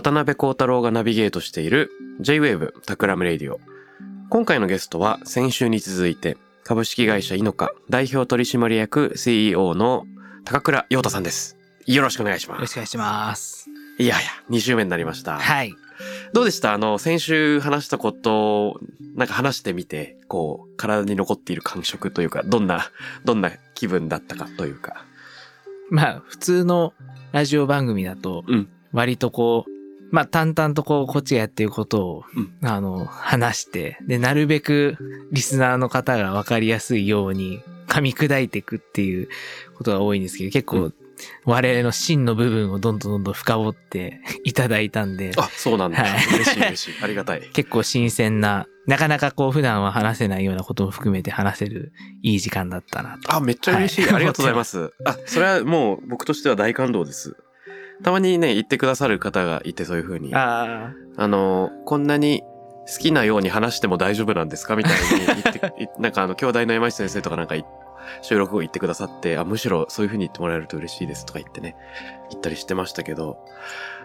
渡邉康太郎がナビゲートしている J-Wave タクラムレディオ。今回のゲストは先週に続いて株式会社イノカ代表取締役 CEO の高倉葉太さんです。よろしくお願いします。よろしくお願いします。いやいや、2週目になりました。はい。どうでした？あの、先週話したことを、なんか話してみて、こう、体に残っている感触というか、どんな、どんな気分だったかというか。まあ、普通のラジオ番組だとうん、割とこう、まあ、淡々とこう、こっちがやってることを、うあの、話して、で、なるべくリスナーの方がわかりやすいように噛み砕いていくっていうことが多いんですけど、結構、うん我々の芯の部分をどんどんどんどん深掘っていただいたんで、あ、そうなんだ。はい嬉しい嬉しい。ありがたい。結構新鮮な、なかなかこう普段は話せないようなことも含めて話せるいい時間だったなと。あ、めっちゃ嬉しい。はいありがとうございます。あ、それはもう僕としては大感動です。たまにね、言ってくださる方がいて、そういう風に。ああの、こんなに好きなように話しても大丈夫なんですか？みたいに言って、いなんかあの、兄弟の山下先生とかなんかい収録を言ってくださって、あ、むしろそういう風に言ってもらえると嬉しいですとか言ってね、言ったりしてましたけど。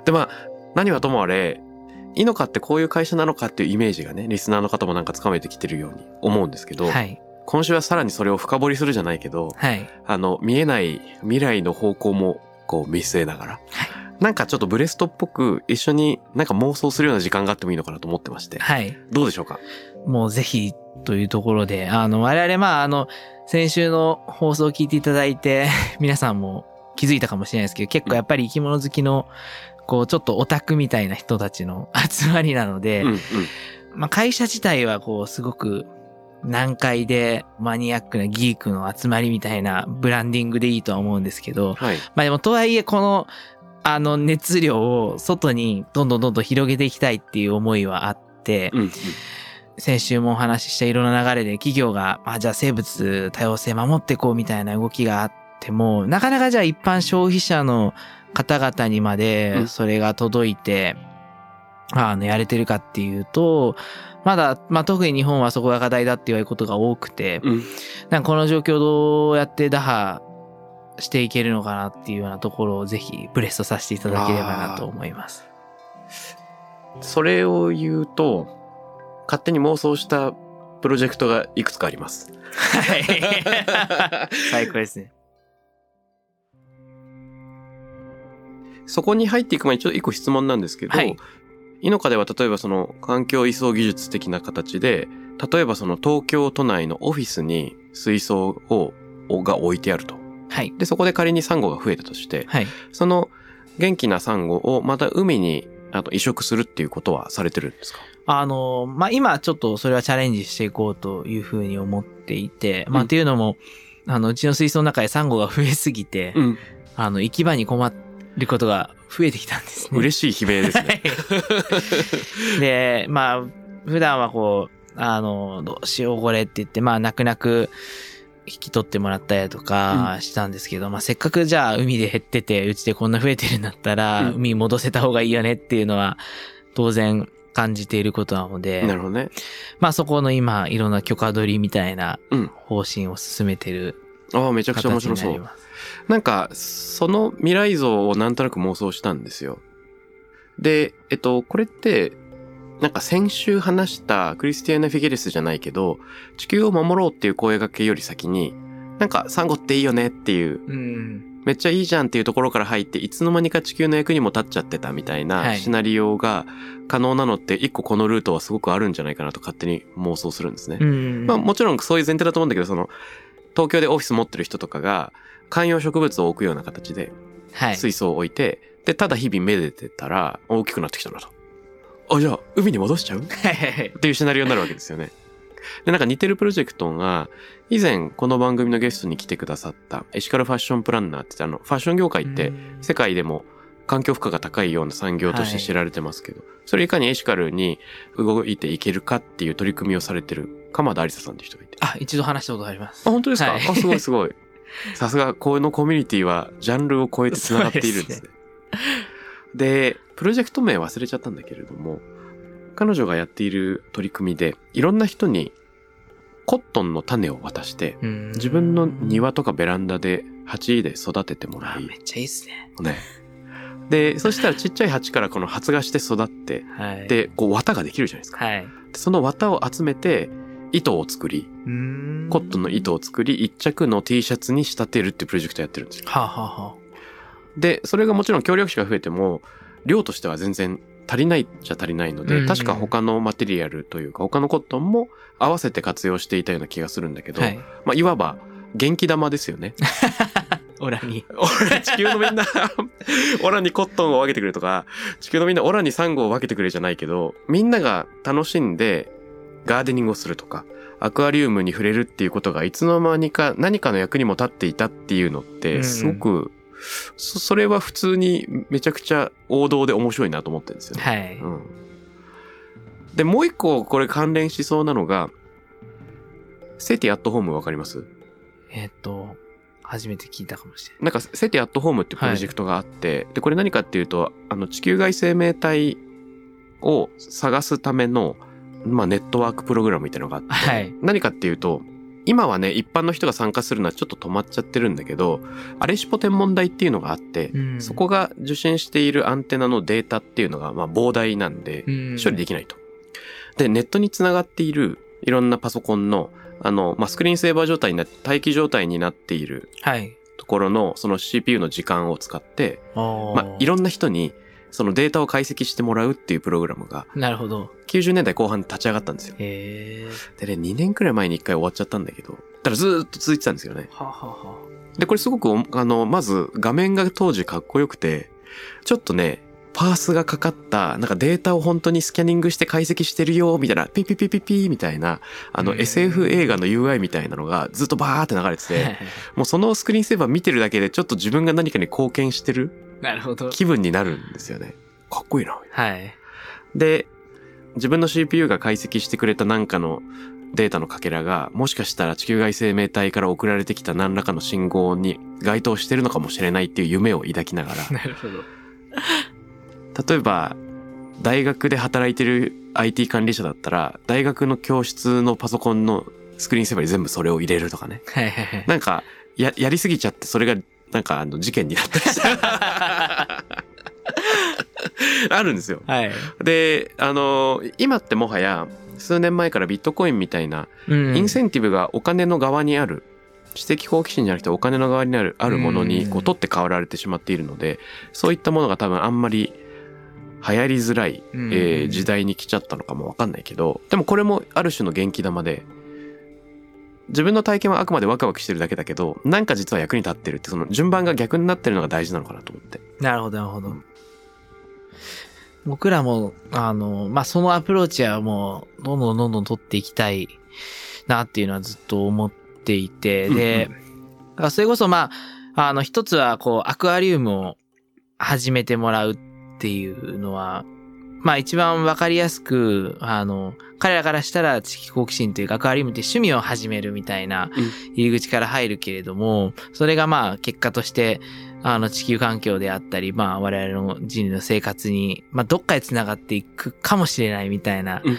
で、まあ、何はともあれ、イノカってこういう会社なのかっていうイメージがね、リスナーの方もなんかつかめてきてるように思うんですけあ。ど、はい。今週はさらにそれを深掘りするじゃないけど、はい。あの、見えない未来の方向も、こう、見据えながら。なんかちょっとブレストっぽく、一緒になんか妄想するような時間があってもいいのかなと思ってまして。はい。どうでしょうか？もうぜひというところで、あの、我々まあ、あの、先週の放送を聞いていただいて、皆さんも気づいたかもしれないですけど、結構やっぱり生き物好きの、こう、ちょっとオタクみたいな人たちの集まりなので、うんうん。まあ、会社自体はこう、すごく難解でマニアックなギークの集まりみたいなブランディングでいいとは思うんですけど、はい。まあでもとはいえこの、あの熱量を外にどんどんどんどん広げていきたいっていう思いはあって、うんうん。先週もお話ししたいろんな流れで企業が、あ、じゃあ生物多様性守っていこうみたいな動きがあっても、なかなかじゃあ一般消費者の方々にまうでんそれが届いて、あの、やれてるかっていうと、まだ、まあ、特に日本はそこが課題だって言われることが多くて、うん。なんかこの状況をどうやって打破していけるのかなっていうようなところをぜひブレストさせていただければなと思います。それを言うと、勝手に妄想したプロジェクトがいくつかあります。はい。最高ですね。そこに入っていく前にちょっと一個質問なんですけど、はいイノカでは例えばその環境移送技術的な形で、例えばその東京都内のオフィスに水槽を、が置いてあると。はい。で、そこで仮にサンゴが増えたとして、はい。その元気なサンゴをまた海にあと移植するっていうことはされてるんですか？あの、まあ、今ちょっとそれはチャレンジしていこうというふうに思っていて、まあ、うんっていうのも、あの、うちの水槽の中でサンゴが増えすぎて、ん。あの、行き場に困ることが増えてきたんですね。嬉しい悲鳴ですね。で、まあ、普段はこう、あの、どうしようこれって言って、まあ、泣く泣く引き取ってもらったりとかしたんですけど、まあ、せっかくじゃあ海で減ってて、うちでこんな増えてるんだったら、うん海に戻せた方がいいよねっていうのは、当然感じていることなので、なるほどね。まあそこの今、いろんな許可取りみたいなうん方針を進めてるああ、めちゃくちゃ面白そう。なんか、その未来像をなんとなく妄想したんですよ。で、えっと、これって、なんか先週話したクリスティアーナ・フィゲレスじゃないけど、地球を守ろうっていう声掛けより先に、なんかサンゴっていいよねっていううん。めっちゃいいじゃんっていうところから入って、いつの間にか地球の役にも立っちゃってたみたいはないシナリオが可能なのって、一個このルートはすごくあるんじゃないかなと勝手に妄想するんですね。うん。まあもちろんそういう前提だと思うんだけど、その、東京でオフィス持ってる人とかが、観葉植物を置くような形で、はい。水槽を置いて、で、ただ日々めでてたら、大きくなってきたなと。あ、じゃあ、海に戻しちゃう？はいはいはい。っていうシナリオになるわけですよね。で、なんか似てるプロジェクトが、以前この番組のゲストに来てくださったエシカルファッションプランナーってあの、ファッション業界って世界でも環境負荷が高いような産業として知られてますけど、それいかにエシカルに動いていけるかっていう取り組みをされてる鎌田ありささんっていう人がいて。あ、一度話したことあります。あ、本当ですか、はいあ、すごいすごい。さすが、このコミュニティはジャンルを超えて繋がっているんですね。でプロジェクト名忘れちゃったんだけれども、彼女がやっている取り組みで、いろんな人にコットンの種を渡して、うん自分の庭とかベランダで鉢で育ててもらあ、い、めっちゃいいっすね。ね。で、そしたらちっちゃい鉢からこの発芽して育って、はい。、で、こう綿ができるじゃないですか。はい。でその綿を集めて、糸を作り、うんコットンの糸を作り、一着の T シャツに仕立てるっていうプロジェクトやってるんですよ。はあ、はあはで、それがもちろん協力者が増えても、量としては全然足りないっちゃ足りないので、うん確か他のマテリアルというか、他のコットンも合わせて活用していたような気がするんだけあ、ど、はい。まあ、いわば、元気玉ですよね。オラに。俺、地球のみんな、オラにコットンを分けてくれとか、地球のみんなオラにサンゴを分けてくれじゃないけど、みんなが楽しんで、ガーデニングをするとか、アクアリウムに触れるっていうことがいつの間にか何かの役にも立っていたっていうのっうんて、すごく、そそれは普通にめちゃくちゃ王道で面白いなと思ってるんですよね。はい。うん。で、もう一個これ関連しそうなのが、セティアットホームわかります？えっと、初めて聞いたかもしれない。なんか、セティアットホームっていうプロジェクトがあって、で、これ何かっていうと、あの、地球外生命体を探すための、まあ、ネットワークプログラムみたいなのがあって、はい。何かっていうと、今はね、一般の人が参加するのはちょっと止まっちゃってるんだけど、アレシポ天文台っていうのがあって、うんそこが受信しているアンテナのデータっていうのが、まあ、膨大なんで、うん処理できないと。で、ネットにつながっているいろんなパソコンの、あの、まあ、スクリーンセーバー状態になって、待機状態になっているはい。ところの、その CPU の時間を使って、まあ、いろんな人に、そのデータを解析してもらうっていうプログラムが、なるほど。90年代後半に立ち上がったんですよ。へえ。でね、2年くらい前に1回終わっちゃったんだけど、ただずーっと続いてたんですよね。はあ、はあはで、これすごくお、あの、まず画面が当時かっこよくて、ちょっとね、パースがかかった、なんかデータを本当にスキャニングして解析してるよ、みたいな、ピピピピピみたいな、あのうん SF 映画の UI みたいなのがずっとバーって流れてあ。て、もうそのスクリーンセーバー見てるだけでちょっと自分が何かに貢献してるなるほど。気分になるんですよね。かっこいいな。はい。で、自分の CPU が解析してくれたなんかのデータのかけらが、もしかしたら地球外生命体から送られてきた何らかの信号に該当してるのかもしれないっていう夢を抱きながら、なるほど。例えば、大学で働いてる IT 管理者だったら、大学の教室のパソコンのスクリーンセーバーに全部それを入れるとかね。はいはいはい。なんか、や、やりすぎちゃって、それが、なんか、あの、事件になったりした。あるんですよ。はい。で、あの、今ってもはや、数年前からビットコインみたいな、うんインセンティブがお金の側にある、知的好奇心じゃなくてお金の側にある、あるものに、こううん取って代わられてしまっているので、そういったものが多分あんまり流行りづらい、うんえー時代に来ちゃったのかもわかんないけど、でもこれもある種の元気玉で、自分の体験はあくまでワクワクしてるだけだけど、なんか実は役に立ってるって、その順番が逆になってるのが大事なのかなと思って。なるほど、なるほど。僕らも、あの、まあ、そのアプローチはもう、どんどんどんどん取っていきたいなっていうのはずっと思っていて、で、だからそれこそまあ、あの、一つは、こう、アクアリウムを始めてもらうっていうのは、まあ一番わかりやすく、あの、彼らからしたら知的好奇心というかアクアリウムって趣味を始めるみたいな入り口から入るけれども、それがまあ結果として、あの地球環境であったり、まあ我々の人類の生活に、まあどっかで繋がっていくかもしれないみたいな。うん。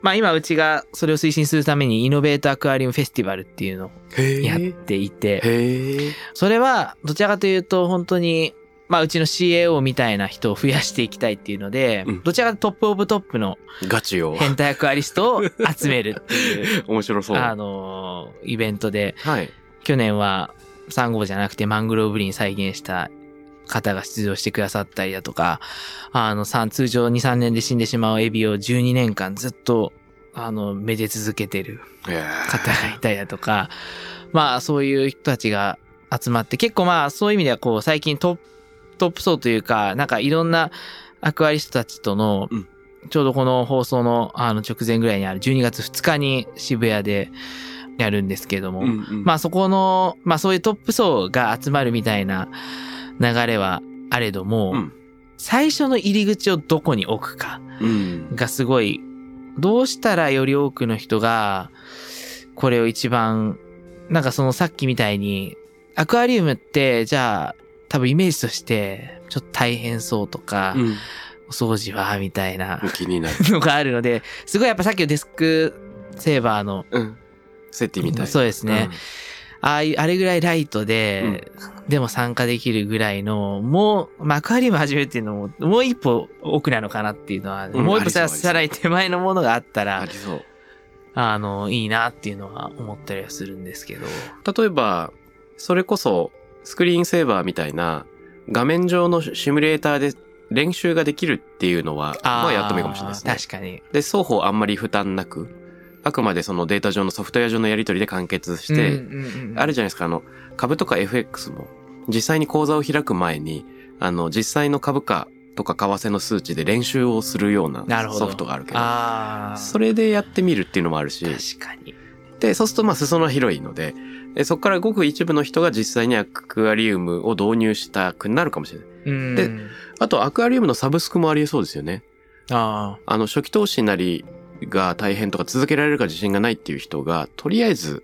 まあ今うちがそれを推進するためにイノベートアクアリウムフェスティバルっていうのをへやっーていて、それはどちらかというと本当に、まあうちの CAO みたいな人を増やしていきたいっていうので、うんどちらかとトップオブトップのガチよ。変態アクアリストを集めるっていう、面白そう。あのーイベントで、はい。去年はサンゴじゃなくてマングローブ林再現した方が出場してくださったりだとか、あの、さ通常2、3年で死んでしまうエビを12年間ずっと、あの、めで続けてる方がいたりだとか、まあそういう人たちが集まって、結構まあそういう意味ではこう最近トップ、トップ層というか、なんかいろんなアクアリストたちとの、うん。ちょうどこの放送のあの直前ぐらいにある12月2日に渋谷でやるんですけれども、うんうん。まあそこの、まあそういうトップ層が集まるみたいな流れはあれども、うん。最初の入り口をどこに置くか。うん。がすごい、どうしたらより多くの人が、これを一番、なんかそのさっきみたいに、アクアリウムって、じゃあ、多分イメージとして、ちょっと大変そうとか、うんお掃除は、みたいな気になる。のがあるので、すごいやっぱさっきのデスクセーバーの、うん。セッティみたい。そうですね。ああいう、あれぐらいライトで、でも参加できるぐらいの、もう、まあアクアリウム始めていうのも、もう一歩奥なのかなっていうのは、うんもう一歩ささらに手前のものがあったうん。あらり、そう。あの、いいなっていうのは思ったりはするんですけど。例えば、それこそ、スクリーンセーバーみたいな、画面上のシミュレーターで練習ができるっていうのは、まあやってもいいかもしれないですね。確かに。で、双方あんまり負担なく、あくまでそのデータ上のソフトウェア上のやり取りで完結して、あるじゃないですか、あの、株とか FX も、実際に口座を開く前に、あの、実際の株価とか為替の数値で練習をするようなソフトがあるけど、ああ。それでやってみるっていうのもあるし、確かに。で、そうするとまあ裾野は広いので、えそこからごく一部の人が実際にアクアリウムを導入したくなるかもしれない。うん。であと、アクアリウムのサブスクもありえそうですよね。ああの、初期投資なりが大変とか続けられるか自信がないっていう人が、とりあえず。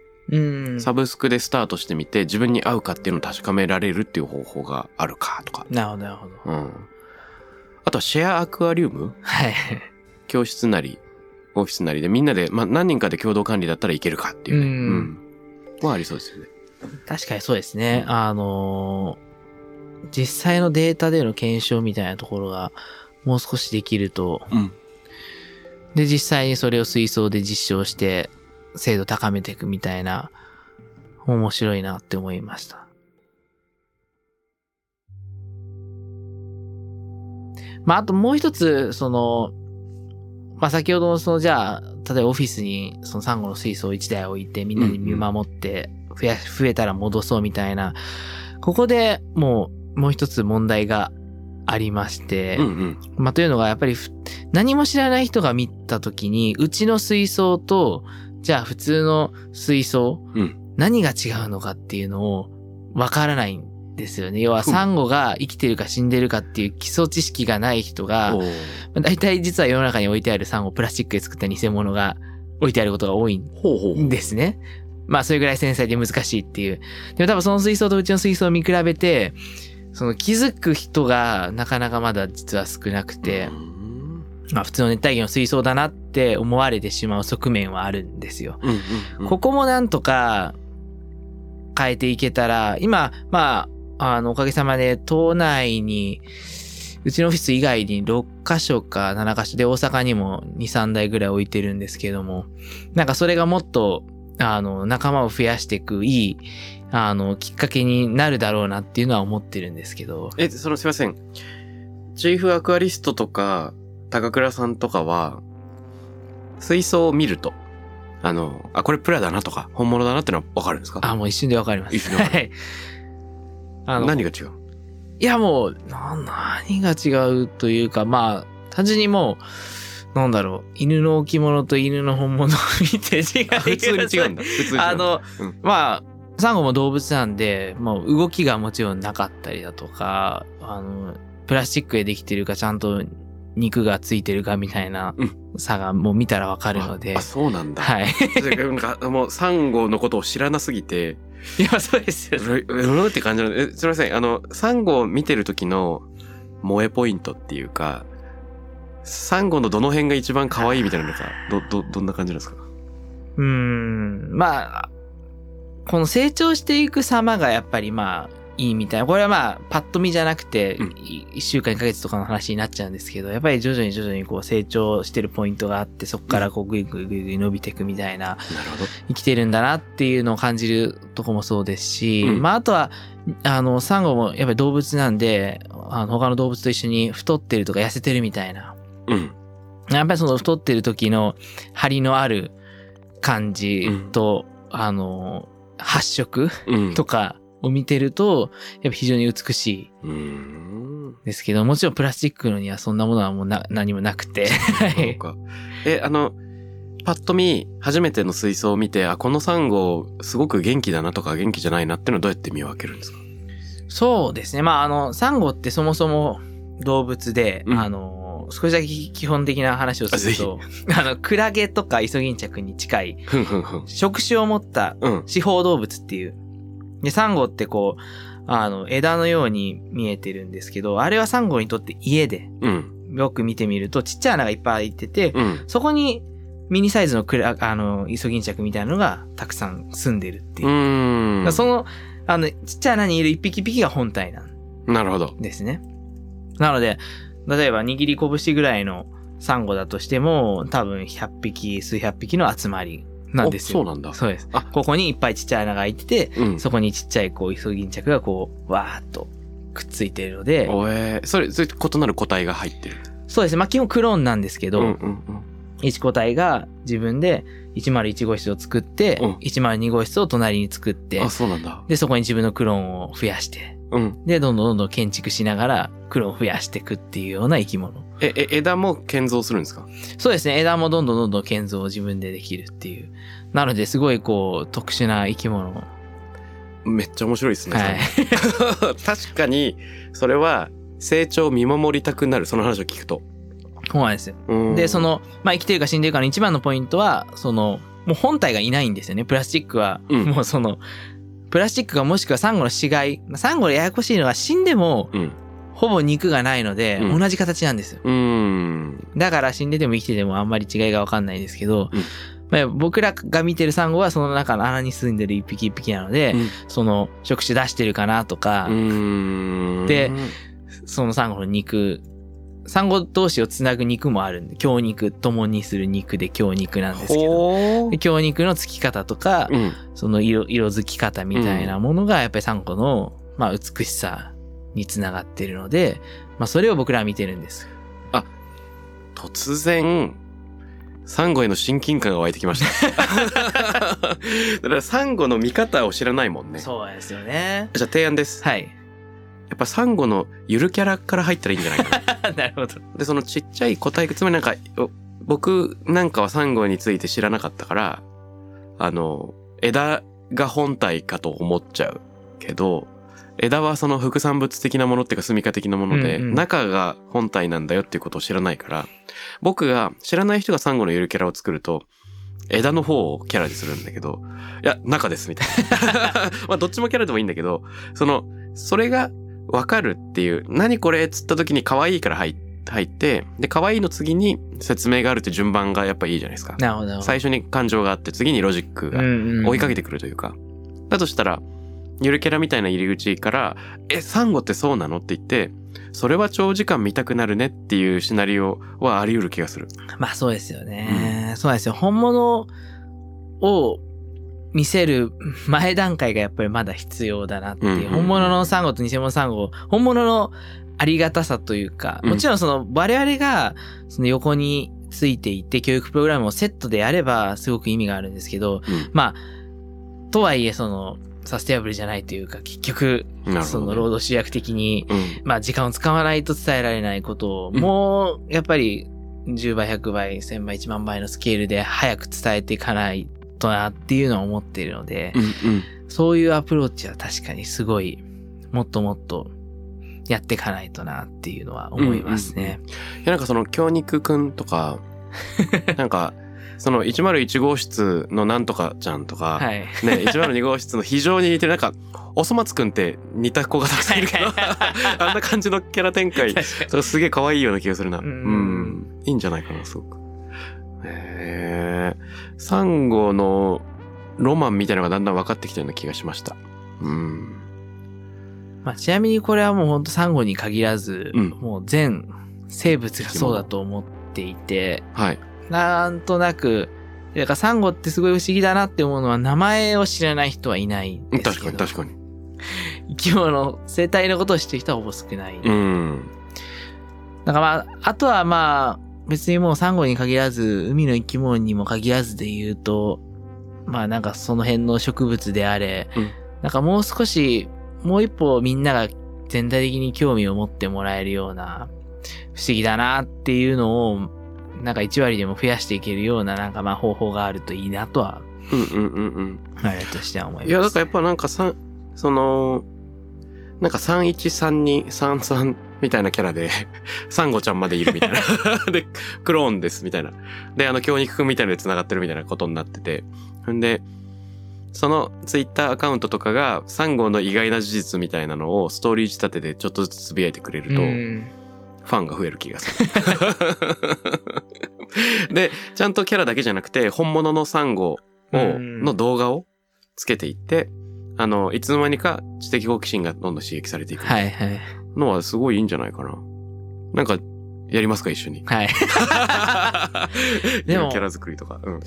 サブスクでスタートしてみて、自分に合うかっていうのを確かめられるっていう方法があるかとか。なるほど、なるほど。うん。あとはシェアアクアリウム？はい。教室なり、オフィスなりでみんなで、まあ何人かで共同管理だったらいけるかっていうね。うんうん。はありそうですよね。確かにそうですね。あのー実際のデータでの検証みたいなところがもう少しできると、うん。で、実際にそれを水槽で実証して精度高めていくみたいな、面白いなって思いました。まあ、あともう一つ、その、まあ、先ほどのその、じゃあ、例えばオフィスにそのサンゴの水槽を1台置いてみんなに見守って、増や、増えたら戻そうみたいな、ここでもう、もう一つ問題がありまして、うんうん。まあ、というのが、やっぱりふ、何も知らない人が見たときに、うちの水槽と、じゃあ普通の水槽、うん何が違うのかっていうのを、わからないんですよね。要は、サンゴが生きてるか死んでるかっていう基礎知識がない人が、大体実は世の中に置いてあるサンゴ、プラスチックで作った偽物が置いてあることが多いんほうほう。ですね。まあ、それぐらい繊細で難しいっていう。でも多分その水槽とうちの水槽を見比べて、その気づく人がなかなかまだ実は少なくて、うんまあ普通の熱帯魚の水槽だなって思われてしまう側面はあるんですよ。うんうんうん。ここもなんとか変えていけたら、今、まあ、あの、おかげさまで島内に、うちのオフィス以外に6カ所か7カ所で大阪にも2、3台ぐらい置いてるんですけども、なんかそれがもっと、あの、仲間を増やしていくいい、あの、きっかけになるだろうなっていうのは思ってるんですけど。え、そのすいません。チーフアクアリストとか、高倉さんとかは、水槽を見ると、あの、あ、これプラだなとか、本物だなってのはわかるんですか？あ、もう一瞬でわかります。一瞬でわか はい。あの、何が違う？いやもう、な、何が違うというか、まあ、単純にもう、なんだろう、犬の置物と犬の本物を見て違う。普通に違うんだ。普通に違うんだ。あの、うんまあ、サンゴも動物なんで、もう動きがもちろんなかったりだとか、あの、プラスチックでできてるか、ちゃんと肉がついてるかみたいなうん差がもう見たらわかるのであ、あ、そうなんだ。はい。なんか、もう、サンゴのことを知らなすぎて、いや、そうですよ。うるって感じなので、えすみません。あの、サンゴを見てる時の萌えポイントっていうか、サンゴのどの辺が一番可愛いみたいなのか、ど、ど、どんな感じなんですか？うーん、まあ、この成長していく様がやっぱりまあ、いいみたいな。これはまあ、パッと見じゃなくて、うんい一週間、一ヶ月とかの話になっちゃうんですけど、やっぱり徐々に徐々にこう成長してるポイントがあって、そこからこうぐいぐいぐいぐい伸びていくみたいな。生きてるんだなっていうのを感じるとこもそうですし、うんまああとは、あの、サンゴもやっぱり動物なんで、あの他の動物と一緒に太ってるとか痩せてるみたいな。うん。やっぱりその太ってる時の張りのある感じと、あの、発色うん。とかを見てると、やっぱ非常に美しいうーん。ですけど、もちろんプラスチックのにはそんなものはもうな何もなくて。そうか。え、あの、パッと見、初めての水槽を見て、あ、このサンゴ、すごく元気だなとか元気じゃないなっていうのはどうやって見分けるんですか？そうですね。まあ、あの、サンゴってそもそも動物で、うんあの、少しだけ基本的な話をすると、あ の、クラゲとかイソギンチャクに近い。触手を持ったうん。四方動物っていう。で、サンゴってこう、あの、枝のように見えてるんですけど、あれはサンゴにとって家で、うん。よく見てみると、ちっちゃい穴がいっぱい開いてて、うん。そこにミニサイズのクラ、あの、イソギンチャクみたいなのがたくさん住んでるっていうう。その、あの、ちっちゃい穴にいる一匹一匹が本体なんなるほど。ですね。なので、例えば握り拳ぐらいのサンゴだとしても、多分100匹、数百匹の集まりなんですよ。おそうなんだそうです。あここにいっぱいちっちゃい穴が開いてて、うん。そこにちっちゃいこう、イソギンチャクがこう、わーっとくっついているので、おえー、それ、それ異なる個体が入ってる？そうですね。まあ、基本クローンなんですけど、うんうんうん。1個体が自分で101号室を作って、うん102号室を隣に作ってあ、、そうなんだ。で、そこに自分のクローンを増やして、うん。で、どんどんどんどん建築しながら、クローンを増やしていくっていうような生き物。え、え、枝も建造するんですか？そうですね。枝もどんどんどんどん建造を自分でできるっていう。なので、すごいこう、特殊な生き物。めっちゃ面白いですね。はい。確かに、それは、成長を見守りたくなる、その話を聞くと。そうなんですよ。うんで、そ、の、まあ、生きてるか死んでるかの一番のポイントは、その、もう本体がいないんですよね。プラスチックは。うんもうその、プラスチックがもしくはサンゴの死骸。まあサンゴのややこしいのは死んでも、うん。ほぼ肉がないので、うん同じ形なんですよ。だから死んでても生きててもあんまり違いがわかんないですけど、うんまあ、僕らが見てるサンゴはその中の穴に住んでる一匹一匹なので、うんその触手出してるかなとか。でそのサンゴの肉、サンゴ同士をつなぐ肉もあるんで、強肉、共にする肉で強肉なんですけど、強肉のつき方とか、ーうん。その色、色づき方みたいなものが、やっぱりサンゴの、まあ、美しさにつながっているので、まあ、それを僕らは見てるんです。突然、サンゴへの親近感が湧いてきました。だからサンゴの見方を知らないもんね。そうですよね。じゃあ提案です。はい。やっぱサンゴのゆるキャラから入ったらいいんじゃないかな。なるほど。で、そのちっちゃい個体、つまりなんか、お僕なんかはサンゴについて知らなかったから、あの、枝が本体かと思っちゃうけど、枝はその副産物的なものっていうか住処的なもので、うんうん中が本体なんだよっていうことを知らないから、僕が知らない人がサンゴのゆるキャラを作ると、枝の方をキャラにするんだけど、いや、中ですみたいな。まあどっちもキャラでもいいんだけど、その、それがわかるっていう、何これっつった時に可愛いから入入って、で、可愛いの次に説明があるって順番がやっぱいいじゃないですか。なるほど。最初に感情があって、次にロジックが追いかけて。てくるというか。だとしたら、ゆるキャラみたいな入り口から、え、サンゴってそうなのって言って、それは長時間見たくなるねっていうシナリオはあり得る気がする。まあそうですよね。そうなんですよ。本物を見せる前段階がやっぱりまだ必要だなっていう。本物のサンゴと偽物サンゴ、本物のありがたさというか、うん。もちろんその我々がその横についていて教育プログラムをセットでやればすごく意味があるんですけど、うん。まあ、とはいえそのサステナブルじゃないというか、結局、その労働集約的にうん。まあ時間を使わないと伝えられないことを、うん。もうやっぱり10倍、100倍、1000倍、1万倍のスケールで早く伝えていかないとなっていうのは思っているので、うんうん。そういうアプローチは確かにすごい、もっともっとやっていかないとなっていうのは思いますね。いや、なんかその、京肉くんとか、なんか、その101号室のなんとかちゃんとか、はい。ね、102号室の非常に似てる、なんか、おそ松くんって似た子がたくさんいるけど、あんな感じのキャラ展開、それすげえ可愛いような気がするな。ううんん。いいんじゃないかな、すごく。サンゴのロマンみたいなのがだんだん分かってきたような気がしました。うん。まあ、ちなみにこれはもうほんとサンゴに限らず、うんもう全生物がそうだと思っていて、はい。なんとなく、だからサンゴってすごい不思議だなって思うのは名前を知らない人はいないんです確。かに確かに。生き物、生態のことを知ってる人はほぼ少ない。うん。だからまあ、あとはまあ、別にもうサンゴに限らず、海の生き物にも限らずで言うと、まあなんかその辺の植物であれ、うんなんかもう少し、もう一歩みんなが全体的に興味を持ってもらえるような、不思議だなっていうのを、なんか1割でも増やしていけるようななんかまあ方法があるといいなとは、うんうんうんうん。あれとしては思います。いや、だからやっぱなんか三、その、なんか3132、33みたいなキャラで、サンゴちゃんまでいるみたいな。で、クローンですみたいな。で、あの、京肉くんみたいなので繋がってるみたいなことになってて。んで、そのツイッターアカウントとかが、サンゴの意外な事実みたいなのをストーリー仕立てでちょっとずつつぶやいてくれると、うんファンが増える気がする。で、ちゃんとキャラだけじゃなくて、本物のサンゴを、うんの動画をつけていって、あの、いつの間にか知的好奇心がどんどん刺激されていくはいはい。のはすごいいいんじゃないかな。なんか、やりますか一緒に。はい。でもキャラ作りとか。うん。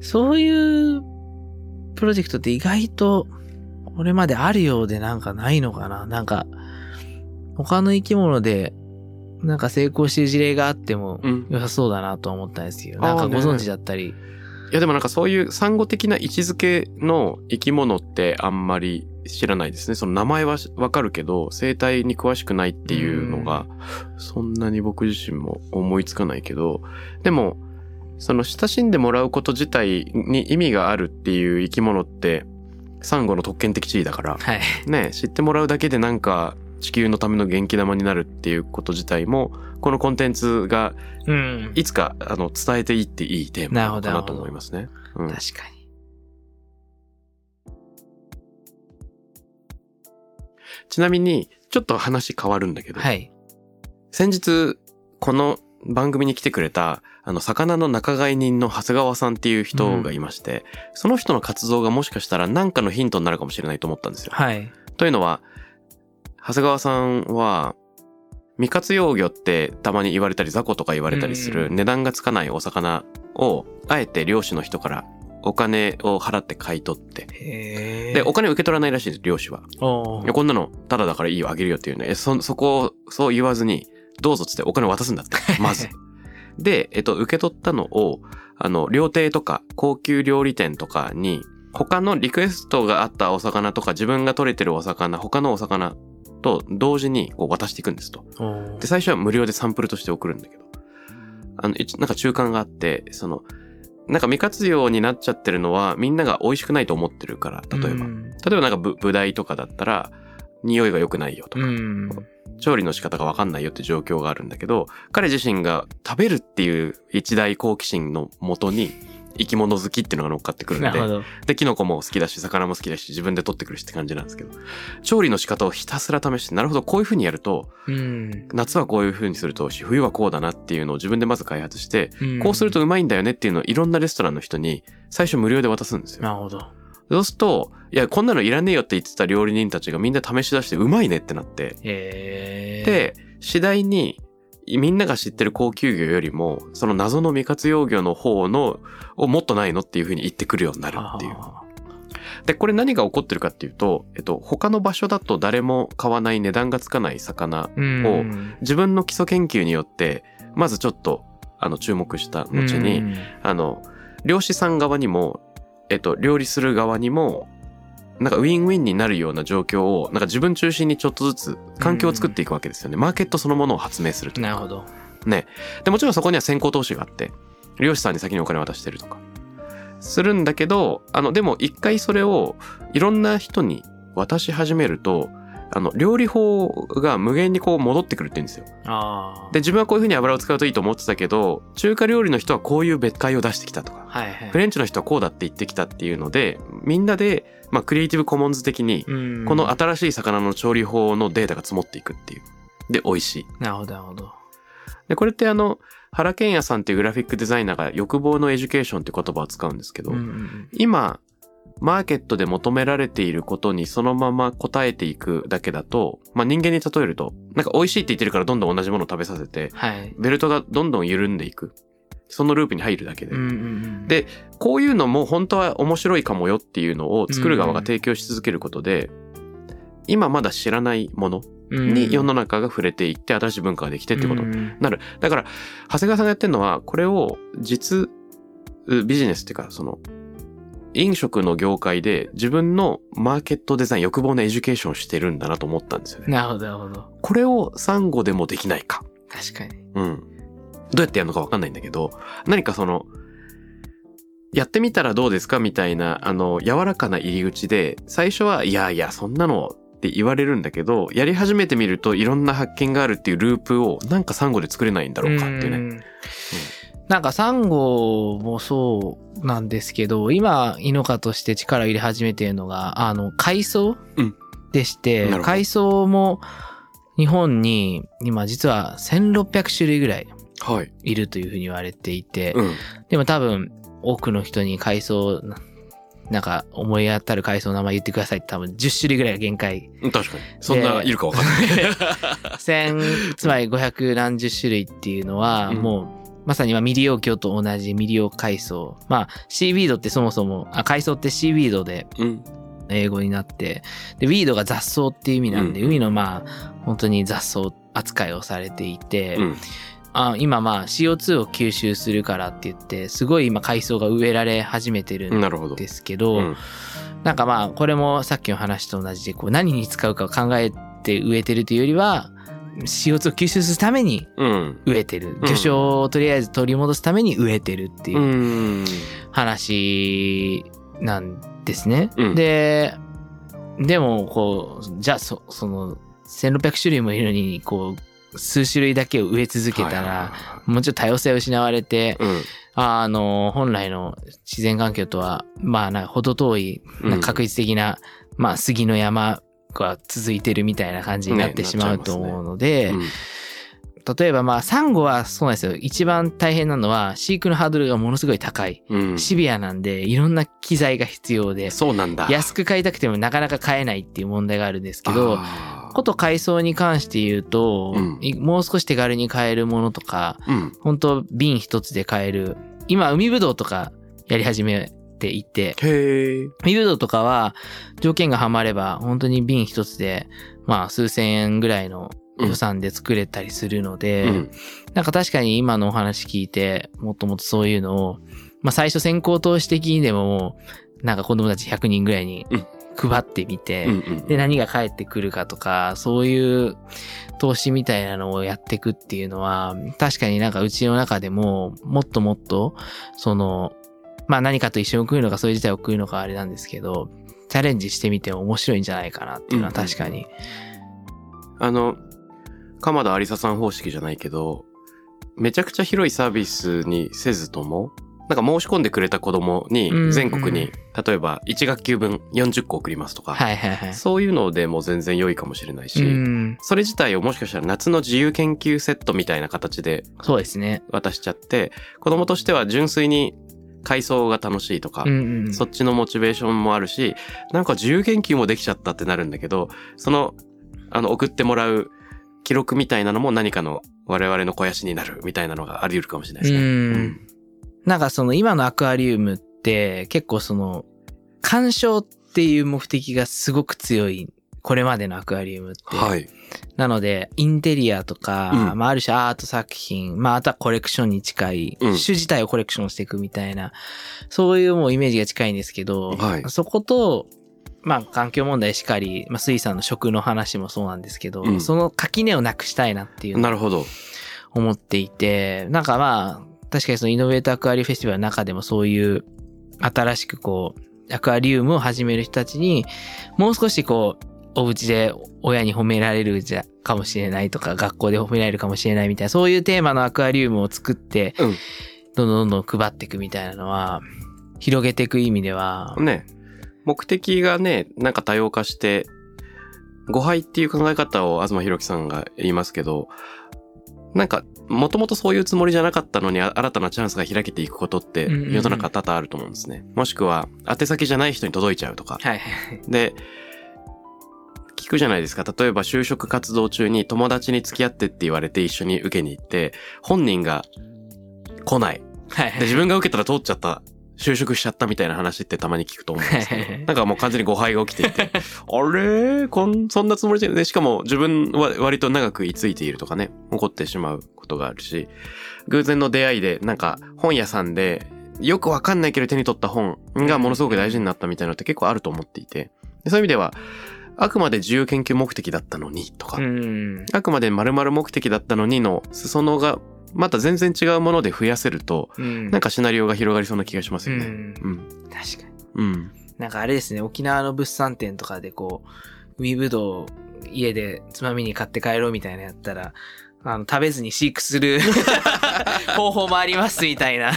そういうプロジェクトって意外と、これまであるようでなんかないのかななんか、他の生き物で、なんか成功してる事例があってもうん。良さそうだなと思ったんですよ。あーなんかご存知だったり。いやでもなんかそういうサンゴ的な位置づけの生き物ってあんまり知らないですね。その名前はわかるけど、生態に詳しくないっていうのが、そんなに僕自身も思いつかないけど、でも、その親しんでもらうこと自体に意味があるっていう生き物って、サンゴの特権的地位だから、はい。ね、知ってもらうだけでなんか地球のための元気玉になるっていうこと自体も、このコンテンツがうん。いつかあの伝えていっていいテーマかなと思いますね。うん確かに。ちなみに、ちょっと話変わるんだけど、はい。先日、この番組に来てくれた、あの、魚の仲買人の長谷川さんっていう人がいまして、その人の活動がもしかしたら何かのヒントになるかもしれないと思ったんですよ。はい。というのは、長谷川さんは、未活用魚ってたまに言われたり、雑魚とか言われたりするうん値段がつかないお魚を、あえて漁師の人からお金を払って買い取って、へで、お金受け取らないらしいです、漁師は。こんなの、ただだからいいよ、あげるよっていうね。えそ、そこを、そう言わずに、どうぞっつってお金を渡すんだって、まず。で、えっと、受け取ったのを、あの、料亭とか、高級料理店とかに、他のリクエストがあったお魚とか、自分が取れてるお魚、他のお魚と同時にこう渡していくんですと。おで、最初は無料でサンプルとして送るんだけど、あの、一なんか中間があって、その、なんか未活用になっちゃってるのは、みんなが美味しくないと思ってるから、例えば。うん例えばなんかぶ、ブダイとかだったら、匂いが良くないよとか、うん。調理の仕方がわかんないよって状況があるんだけど、彼自身が食べるっていう一大好奇心のもとに、生き物好きっていうのが乗っかってくるんで、なるほど。で、キノコも好きだし、魚も好きだし、自分で取ってくるしって感じなんですけど、調理の仕方をひたすら試して、なるほど、こういう風にやると、うん。夏はこういう風にすると、冬はこうだなっていうのを自分でまず開発して、うんこうするとうまいんだよねっていうのをいろんなレストランの人に最初無料で渡すんですよ。なるほど。そうすると、いや、こんなのいらねえよって言ってた料理人たちがみんな試し出してうまいねってなって、へえ。、で、次第に、みんなが知ってる高級魚よりも、その謎の未活用魚の方の、をもっとないのっていう風に言ってくるようになるっていう。あで、これ何が起こってるかっていうと、えっと、他の場所だと誰も買わない値段がつかない魚、ーをうん。自分の基礎研究によって、まずちょっと、あの、注目した後に、うん。あの、漁師さん側にも、えっと、料理する側にも、なんかウィンウィンになるような状況を、なんか自分中心にちょっとずつ環境を作っていくわけですよね。マーケットそのものを発明するとなるほど。ね。で、もちろんそこには先行投資があって、漁師さんに先にお金渡してるとか、するんだけど、あの、でも一回それをいろんな人に渡し始めると、あの、料理法が無限にこう戻ってくるって言うんですよ。で、自分はこういう風に油を使うといいと思ってたけど、中華料理の人はこういう別解を出してきたとか、はいはい。フレンチの人はこうだって言ってきたっていうので、みんなで、まあ、クリエイティブコモンズ的に、うんこの新しい魚の調理法のデータが積もっていくっていう。で、美味しい。なるほど、なるほど。で、これってあの、原研哉さんっていうグラフィックデザイナーが欲望のエデュケーションって言葉を使うんですけど、うんうん今、マーケットで求められていることにそのまま答えていくだけだと、まあ人間に例えると、なんか美味しいって言ってるからどんどん同じものを食べさせて、はい。ベルトがどんどん緩んでいく。そのループに入るだけで。うんうんうんでこういうのも本当は面白いかもよっていうのを作る側が提供し続けることで、今まだ知らないものに世の中が触れていって新しい文化ができてってことにうんなる。だから、長谷川さんがやってるのは、これを実ビジネスっていうか、その、飲食の業界で自分のマーケットデザイン、欲望のエデュケーションをしてるんだなと思ったんですよね。なるほど、なるほど。これをサンゴでもできないか。確かに。うん。どうやってやるのかわかんないんだけど、何かその、やってみたらどうですかみたいな、あの、柔らかな入り口で、最初は、いやいや、そんなのって言われるんだけど、やり始めてみるといろんな発見があるっていうループを、なんかサンゴで作れないんだろうかっていうね。んなんかサンゴもそうなんですけど、今、イノカとして力を入れ始めているのが、あの、海藻うんでして、なるほど海藻も日本に今実は1600種類ぐらいはい。いるというふうに言われていて、うん。でも多分多くの人に海藻、ななんか思い当たる海藻の名前言ってくださいって多分10種類ぐらいが限界。確かに。そんないるかわかんない。千、つまり500何十種類っていうのは、うんもう、まさにまあ未利用魚と同じ未利用海藻。まあ、シービードってそもそも、あ、海藻ってシービードでうん。英語になって、で、ウィードが雑草っていう意味なんで、うん海のまあ、本当に雑草扱いをされていて、うん。あ今まあ CO2 を吸収するからって言って、すごい今海藻が植えられ始めてるん。ですけど、うんなんかまあ、これもさっきの話と同じで、こう何に使うかを考えて植えてるというよりは、CO2 を吸収するためにうん。植えてる。魚礁をとりあえず取り戻すために植えてるっていううん。話なんですね。うんで、でも、こう、じゃあ、そ、その、1600種類もいるのに、こう、数種類だけを植え続けたら、もうちょっと多様性を失われて、うん。あの、本来の自然環境とは、まあ、な遠い、確率的な、まあ、杉の山が続いてるみたいな感じになってねしまうと思うので、うん例えばまあ、サンゴはそうなんですよ。一番大変なのは、飼育のハードルがものすごい高い。うん。シビアなんで、いろんな機材が必要で、そうなんだ。安く買いたくてもなかなか買えないっていう問題があるんですけど、こと海藻に関して言うと、うんいもう少し手軽に買えるものとか、うん。本当瓶一つで買える。今、海ぶどうとかやり始めていて、へえ。海ぶどうとかは条件がはまれば、本当に瓶一つで、まあ数千円ぐらいの予算で作れたりするので、うん。なんか確かに今のお話聞いて、もっともっとそういうのを、まあ最初先行投資的にでももう、なんか子供たち100人ぐらいにうん配ってみて、うんうん。で、何が返ってくるかとか、そういう投資みたいなのをやっていくっていうのは、確かになんかうちの中でも、もっともっと、その、まあ何かと一緒に食うのか、それ自体を食うのかあれなんですけど、チャレンジしてみても面白いんじゃないかなっていうのは確かに。あの、鎌田有沙さん方式じゃないけど、めちゃくちゃ広いサービスにせずとも、なんか申し込んでくれた子供にうん全国に、例えば1学級分40個送りますとか。そういうのでも全然良いかもしれないし、うん、それ自体をもしかしたら夏の自由研究セットみたいな形でそうですね。渡しちゃって、子供としては純粋に階層が楽しいとか、うんうん。そっちのモチベーションもあるし、なんか自由研究もできちゃったってなるんだけど、その、あの、送ってもらう記録みたいなのも何かの我々の肥やしになるみたいなのがあり得るかもしれないですね。うんなんかその今のアクアリウムって結構その鑑賞っていう目的がすごく強い。これまでのアクアリウムって。はい。なので、インテリアとか、うんまあある種アート作品、まああとはコレクションに近い、うん種自体をコレクションしていくみたいな、そういうもうイメージが近いんですけど、はいそこと、まあ環境問題しかり、まあ水産の食の話もそうなんですけど、うんその垣根をなくしたいなっていうなるほど。思っていて、なんかまあ、確かにそのイノベーターアクアリフェスティバルの中でもそういう新しくこう、アクアリウムを始める人たちに、もう少しこう、お家で親に褒められるじゃ、かもしれないとか、学校で褒められるかもしれないみたいな、そういうテーマのアクアリウムを作って、うんどんどんどんどん配っていくみたいなのは、広げていく意味では、ね。目的がね、なんか多様化して、誤配っていう考え方を東博樹さんが言いますけど、なんか、もともとそういうつもりじゃなかったのに、あ新たなチャンスが開けていくことって、うんうんうん世の中多々あると思うんですね。もしくは、宛先じゃない人に届いちゃうとか。はい。で、聞くじゃないですか。例えば就職活動中に友達に付き合ってって言われて一緒に受けに行って、本人が来ない。はい。で、自分が受けたら通っちゃった。就職しちゃったみたいな話ってたまに聞くと思うんですけど、なんかもう完全に誤配が起きていて、あれ？ーこん、そんなつもりじゃない？で、しかも自分は割と長く居ついているとかね、起こってしまうことがあるし、偶然の出会いで、なんか本屋さんで、よくわかんないけど手に取った本がものすごく大事になったみたいなのって結構あると思っていて、でそういう意味では、あくまで自由研究目的だったのにとか、うん。あくまで〇〇目的だったのにの裾野がまた全然違うもので増やせると、うん。なんかシナリオが広がりそうな気がしますよね。うんうん。確かに。うん。なんかあれですね、沖縄の物産展とかでこう、海ぶどうを家でつまみに買って帰ろうみたいなやったら、あの、食べずに飼育する 方法もありますみたいな。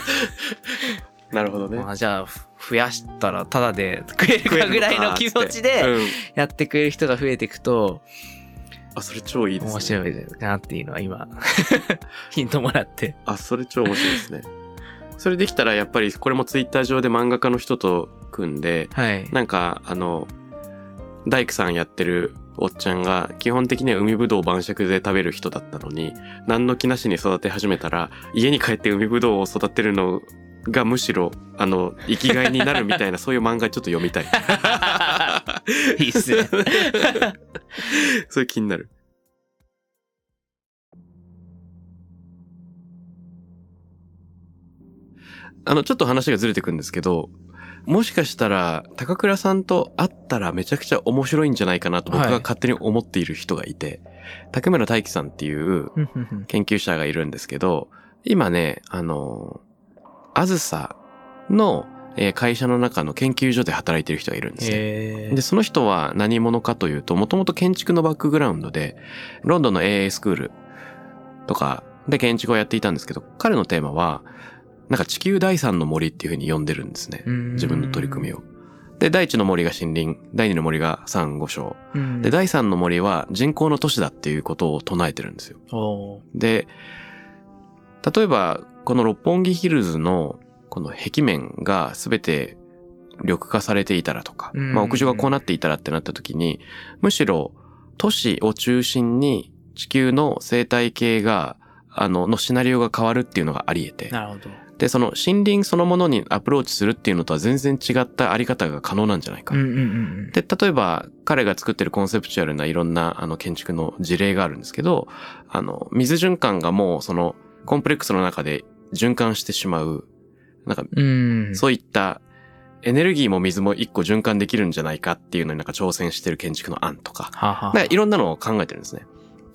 なるほどね。まあじゃあ、ふ増やしたらタダで食えるかぐらいの気持ちでうん。やってくれる人が増えていくとあ、それ超いいですね。面白いなっていうのは今、ヒントもらって。あ、それ超面白いですね。それできたらやっぱりこれもツイッター上で漫画家の人と組んで、はい。なんかあの、大工さんやってるおっちゃんが基本的には海ぶどうを晩酌で食べる人だったのに、何の気なしに育て始めたら、家に帰って海ぶどうを育てるのがむしろ、あの、生きがいになるみたいな、そういう漫画ちょっと読みたい。いいっすね。そういう気になる。あの、ちょっと話がずれてくんですけど、もしかしたら、高倉さんと会ったらめちゃくちゃ面白いんじゃないかなと僕はいが勝手に思っている人がいて、竹村大樹さんっていう研究者がいるんですけど、今ね、あの、あずさのえー会社の中の研究所で働いてる人がいるんですね。へで、その人は何者かというと、もともと建築のバックグラウンドで、ロンドンの AA スクールとかで建築をやっていたんですけど、彼のテーマは、なんか地球第三の森っていうふうに呼んでるんですね。自分の取り組みを。で、第一の森が森林、第二の森が珊瑚礁。みで、第三の森は人工の都市だっていうことを唱えてるんですよ。で、例えば、この六本木ヒルズのこの壁面が全て緑化されていたらとか、うんまあ屋上がこうなっていたらってなった時に、むしろ都市を中心に地球の生態系が、あの、のシナリオが変わるっていうのがあり得て。なるほど。で、その森林そのものにアプローチするっていうのとは全然違ったあり方が可能なんじゃないか。うんうんうん。で、例えば、彼が作ってるコンセプチュアルないろんな、あの、建築の事例があるんですけど、あの、水循環がもう、その、コンプレックスの中で循環してしまう、なんか、うん。そういった、エネルギーも水も一個循環できるんじゃないかっていうのになんか挑戦してる建築の案とか、ははなんかいろんなのを考えてるんですね。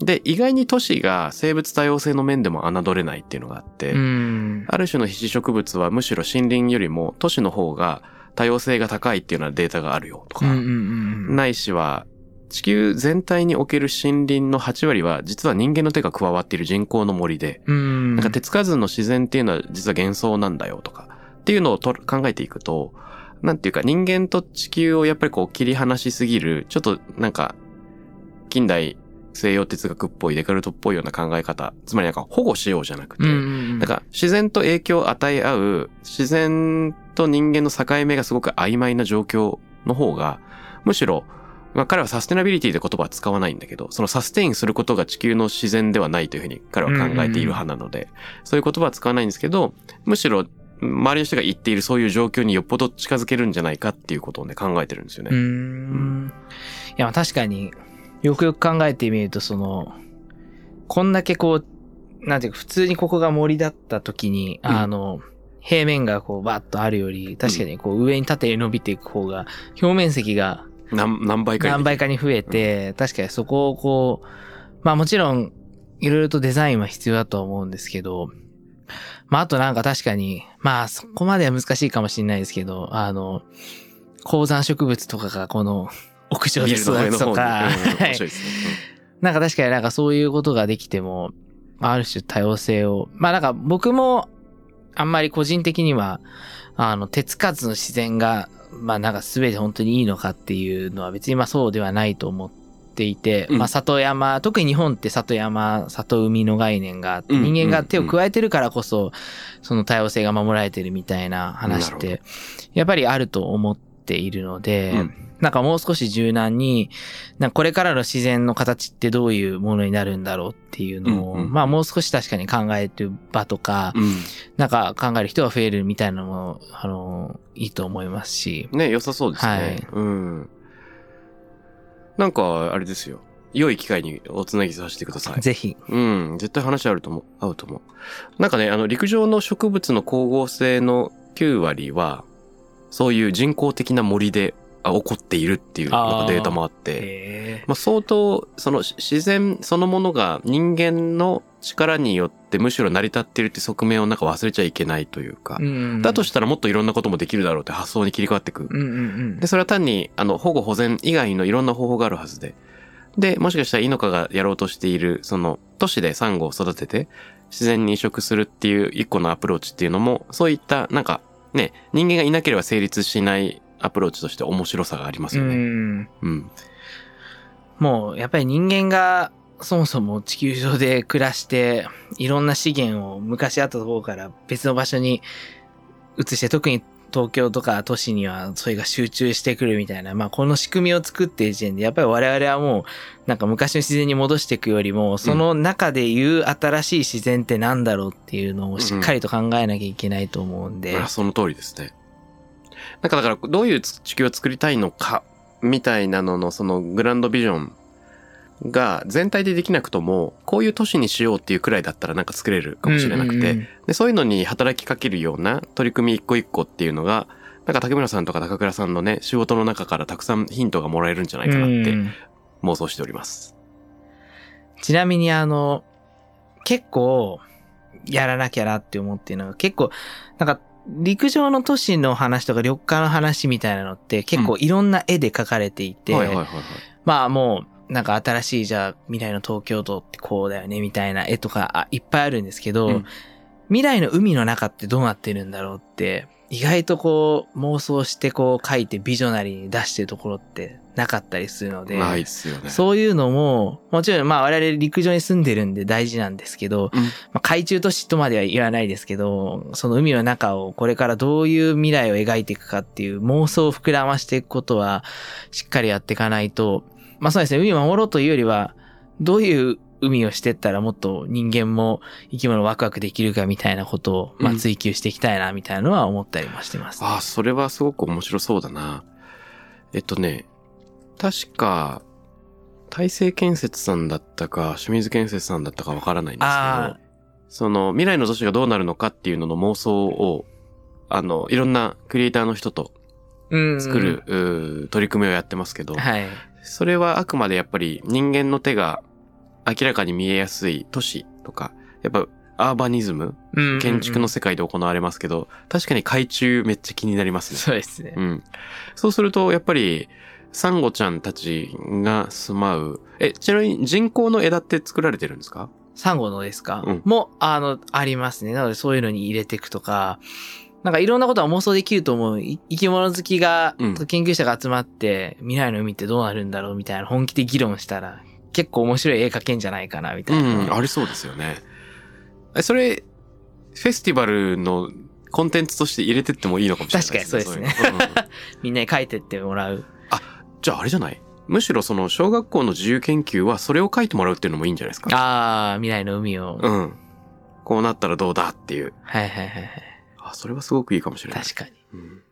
で、意外に都市が生物多様性の面でも侮れないっていうのがあって、うん。ある種の被子植物はむしろ森林よりも都市の方が多様性が高いっていうようなデータがあるよとか。ないしは、地球全体における森林の8割は実は人間の手が加わっている人工の森で、うん。なんか手つかずの自然っていうのは実は幻想なんだよとか、っていうのをと考えていくと、なんていうか人間と地球をやっぱりこう切り離しすぎる、ちょっとなんか近代西洋哲学っぽいデカルトっぽいような考え方、つまりなんか保護しようじゃなくて、うんから自然と影響を与え合う、自然と人間の境目がすごく曖昧な状況の方が、むしろ、まあ彼はサステナビリティって言葉は使わないんだけど、そのサステインすることが地球の自然ではないというふうに彼は考えている派なので、そういう言葉は使わないんですけど、むしろ周りの人が言っているそういう状況によっぽど近づけるんじゃないかっていうことをね、考えてるんですようね。ん。いや、まあ確かに、よくよく考えてみると、その、こんだけこう、なんていうか、普通にここが森だった時に、うんあの、平面がこうバッとあるより、確かにこう上に縦に伸びていく方が、表面積が何何倍かに。何倍かに増えて、確かにそこをこう、まあもちろん、いろいろとデザインは必要だとは思うんですけど、まああとなんか確かに、まあそこまでは難しいかもしれないですけど、あの、高山植物とかがこの 屋上で。育つとか。なんか確かになんかそういうことができても、まあある種多様性を、まあなんか僕もあんまり個人的には、あの、手つかずの自然が、まあなんか全て本当にいいのかっていうのは別にまあそうではないと思っっていて、うん。まあ里山、特に日本って里山、里海の概念があって、うん人間が手を加えてるからこそ、その多様性が守られてるみたいな話っなて、やっぱりあると思っているので、うんなんかもう少し柔軟に、なんかこれからの自然の形ってどういうものになるんだろうっていうのを、うんうんまあもう少し確かに考えてる場とか、うん。なんか考える人が増えるみたいなのも、あの、いいと思いますし。ね、良さそうですね。はいうん。なんか、あれですよ。良い機会におつなぎさせてください。ぜひ。うん。絶対話あると思う。合うと思う。なんかね、あの、陸上の植物の光合成の9割は、そういう人工的な森であ起こっているっていうなんかデータもあって、えまあ、相当、そのし自然そのものが人間の力によってむしろ成り立っているって側面をなんか忘れちゃいけないというか、うんだとしたらもっといろんなこともできるだろうって発想に切り替わっていく。うんうんうん。で、それは単に、あの、保護保全以外のいろんな方法があるはずで。で、もしかしたらイノカがやろうとしている、その、都市でサンゴを育てて、自然に移植するっていう一個のアプローチっていうのも、そういった、なんか、ね、人間がいなければ成立しないアプローチとして面白さがありますようね。んうん。もうやっぱり人間がそもそも地球上で暮らしていろんな資源を昔あったところから別の場所に移して特に東京とか都市にはそれが集中してくるみたいな、まあこの仕組みを作っている時点でやっぱり我々はもうなんか昔の自然に戻していくよりもその中でいう新しい自然ってなんだろうっていうのをしっかりと考えなきゃいけないと思うんで。あその通りですね。なんかだから、どういう地球を作りたいのか、みたいなのの、そのグランドビジョンが全体でできなくとも、こういう都市にしようっていうくらいだったらなんか作れるかもしれなくて、で、そういうのに働きかけるような取り組み一個一個っていうのが、なんか竹村さんとか高倉さんのね、仕事の中からたくさんヒントがもらえるんじゃないかなってうん妄想しております。ちなみにあの、結構、やらなきゃなって思ってるのが、結構、なんか、陸上の都市の話とか緑化の話みたいなのって結構いろんな絵で描かれていて。まあもう、なんか新しいじゃあ未来の東京都ってこうだよねみたいな絵とかあいっぱいあるんですけど、うん未来の海の中ってどうなってるんだろうって、意外とこう妄想してこう書いてビジョナリーに出してるところってなかったりするので、ないですよね。そういうのも、もちろんまあ我々陸上に住んでるんで大事なんですけど、うんまあ、海中都市とまでは言わないですけど、その海の中をこれからどういう未来を描いていくかっていう妄想を膨らましていくことはしっかりやっていかないと、まあそうですね、海を守ろうというよりは、どういう海をしてったらもっと人間も生き物ワクワクできるかみたいなことを、まあうん追求していきたいなみたいなのは思ったりもしてます。ああ、それはすごく面白そうだな。えっとね、確か、大成建設さんだったか、清水建設さんだったかわからないんですけあど、その未来の都市がどうなるのかっていうのの妄想を、あの、いろんなクリエイターの人とうん作る、うー取り組みをやってますけど、はい。それはあくまでやっぱり人間の手が明らかに見えやすい都市とか、やっぱアーバニズム、うん建築の世界で行われますけど、確かに海中めっちゃ気になりますね。そうですね。うん。そうすると、やっぱり、サンゴちゃんたちが住まう、え、ちなみに人工の枝って作られてるんですか？サンゴのですか、うん。も、あの、ありますね。なのでそういうのに入れていくとか、なんかいろんなことは妄想できると思う。い生き物好きが、うん。研究者が集まって、未来の海ってどうなるんだろうみたいな本気で議論したら、結構面白い絵描けんじゃないかな、みたいな。うん、ありそうですよね。え、それ、フェスティバルのコンテンツとして入れてってもいいのかもしれない確かにそうですね。みんなに描いてってもらう。じゃああれじゃない？むしろその小学校の自由研究はそれを書いてもらうっていうのもいいんじゃないですか？ああ、未来の海を。うん。こうなったらどうだっていう。はいはいはいはい。あ、それはすごくいいかもしれない。確かに。うん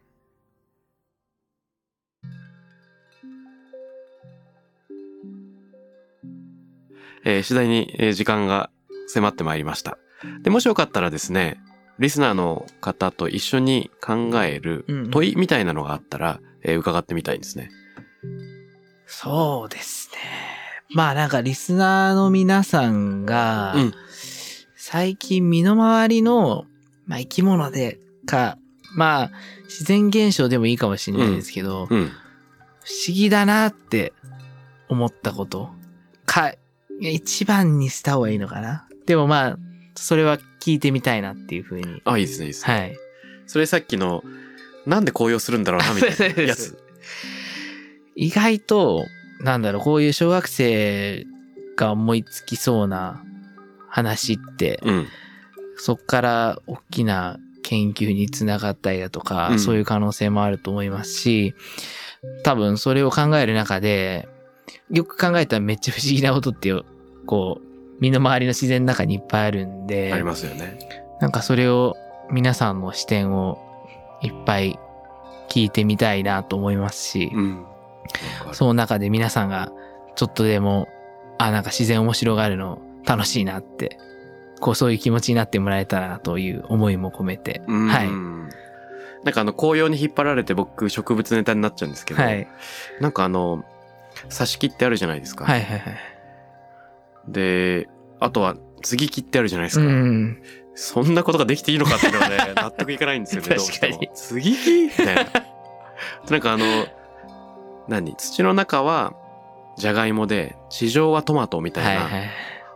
えー次第にえー時間が迫ってまいりました。で、もしよかったらですね、リスナーの方と一緒に考えるうんうん問いみたいなのがあったら、えー伺ってみたいんですね。そうですね。まあなんかリスナーの皆さんが、うん最近身の回りの、まあ、生き物でか、まあ自然現象でもいいかもしれないですけど、うん。不思議だなって思ったことか、一番にした方がいいのかな。でもまあ、それは聞いてみたいなっていうふうに。あ、いいですね、いいですね。はい。それさっきの、なんで紅葉するんだろうな、みたいなやつ。意外と、なんだろう、こういう小学生が思いつきそうな話って、うん。そっから大きな研究につながったりだとか、うんそういう可能性もあると思いますし、多分それを考える中で、よく考えたらめっちゃ不思議なことって、こう、身の回りの自然の中にいっぱいあるんで、ありますよね。なんかそれを皆さんの視点をいっぱい聞いてみたいなと思いますし、うん。その中で皆さんがちょっとでも、あ、なんか自然面白がるの楽しいなって、こうそういう気持ちになってもらえたらなという思いも込めて、うんはい。なんかあの、紅葉に引っ張られて僕植物ネタになっちゃうんですけど、はい。なんかあの、挿し木ってあるじゃないですか。はいはいはい。で、あとは継ぎ木ってあるじゃないですうか。ん。そんなことができていいのかっていうのはね、納得いかないんですよね、どうしても確かに継ぎ木みたいな。なんかあの、何？土の中は、じゃがいもで、地上はトマトみたいな、はいはい。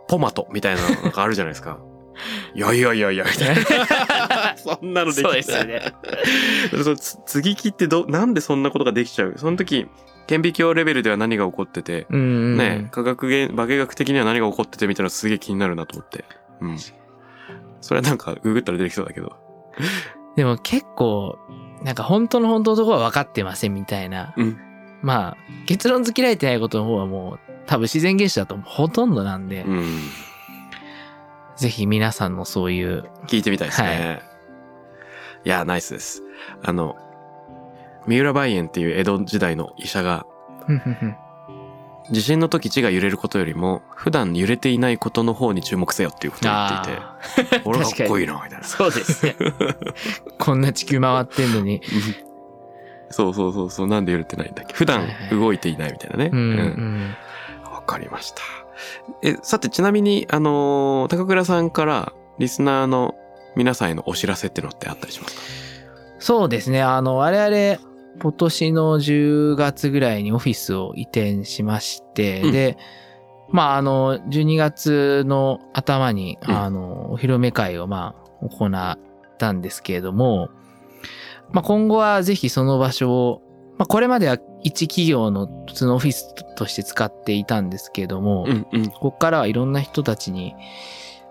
ポマトみたいなのがあるじゃないですか。いやいやいやいや、みたいな。そんなのできそうない。ですよね。継ぎ木ってど、なんでそんなことができちゃう？その時、顕微鏡レベルでは何が起こってて、うんうん。ね、科学現、化学的には何が起こっててみたいなのすげえ気になるなと思って。うん。それはなんか、ググったら出てきそうだけど。でも結構、なんか本当の本当のところは分かってませんみたいな。うん。まあ、結論付けられてないことの方はもう、多分自然現象だとほとんどなんで、うん。ぜひ皆さんのそういう、聞いてみたいですね。い、や、ナイスです。あの、三浦梅園っていう江戸時代の医者が、地震の時地が揺れることよりも、普段揺れていないことの方に注目せよっていうことを言っていて、あ俺 かっこいいな、みたいなー。そうですね。こんな地球回ってんのに。そうそうそうそう、なんで揺れてないんだっけ？普段動いていないみたいなね。うん、ううんん。わかりました。え、さてちなみに、あのー高倉さんからリスナーの皆さんへのお知らせってのってあったりしますか？そうですね。あの、我々、今年の10月ぐらいにオフィスを移転しまして、うんで、まあ、あの、12月の頭に、うんあの、お披露目会を、まあ、行ったんですけれども、まあ、今後はぜひその場所を、まあ、これまでは一企業の普通のオフィスとして使っていたんですけれども、うんうん。ここからはいろんな人たちに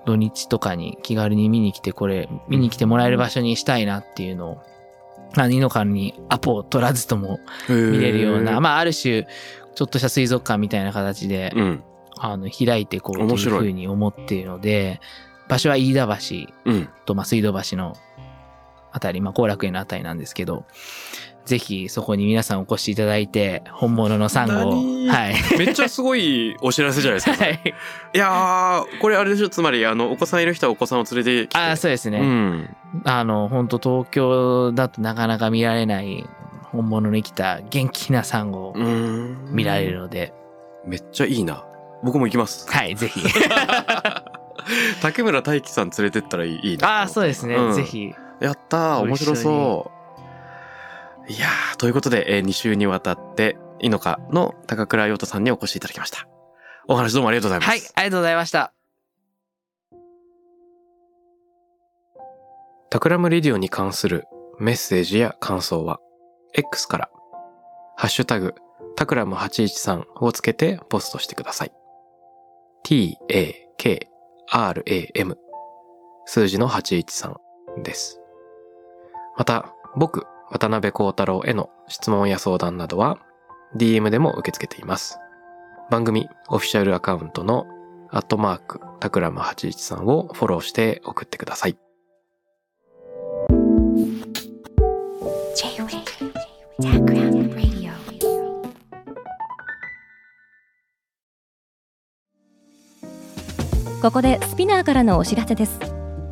土日とかに気軽に見に来てこれ見に来てもらえる場所にしたいなっていうのを、まあ、二の間にアポを取らずとも見れるような、まあある種ちょっとした水族館みたいな形で、うん。あの開いていこうというふうに思っているので場所は飯田橋うん。と、まあ、水道橋のあたり、まあ、後楽園のあたりなんですけどぜひそこに皆さんお越しいただいて本物のサンゴを何はいめっちゃすごいお知らせじゃないですか。はいいやー、これあれでしょ、つまり、あの、お子さんいる人はお子さんを連れてきて。ああそうですね、うん。あの、本当東京だとなかなか見られない本物の生きた元気なサンゴをうん。見られるので、めっちゃいいな。僕も行きます。はい、ぜひ。竹村大樹さん連れてったらいいいな。ああ、そうですね、うんぜひ。やったー、ご面白そう。いやー、ということで、え2週にわたって、イノカの高倉葉太さんにお越しいただきました。お話どうもありがとうございます。はい、ありがとうございました。タクラムレディオに関するメッセージや感想は、X から、ハッシュタグ、タクラム813をつけてポストしてください。t-a-k-r-a-m 数字の813です。また、僕、渡辺幸太郎への質問や相談などは、DM でも受け付けています。番組オフィシャルアカウントのアットマークタクラム813をフォローして送ってください。ここでスピナーからのお知らせです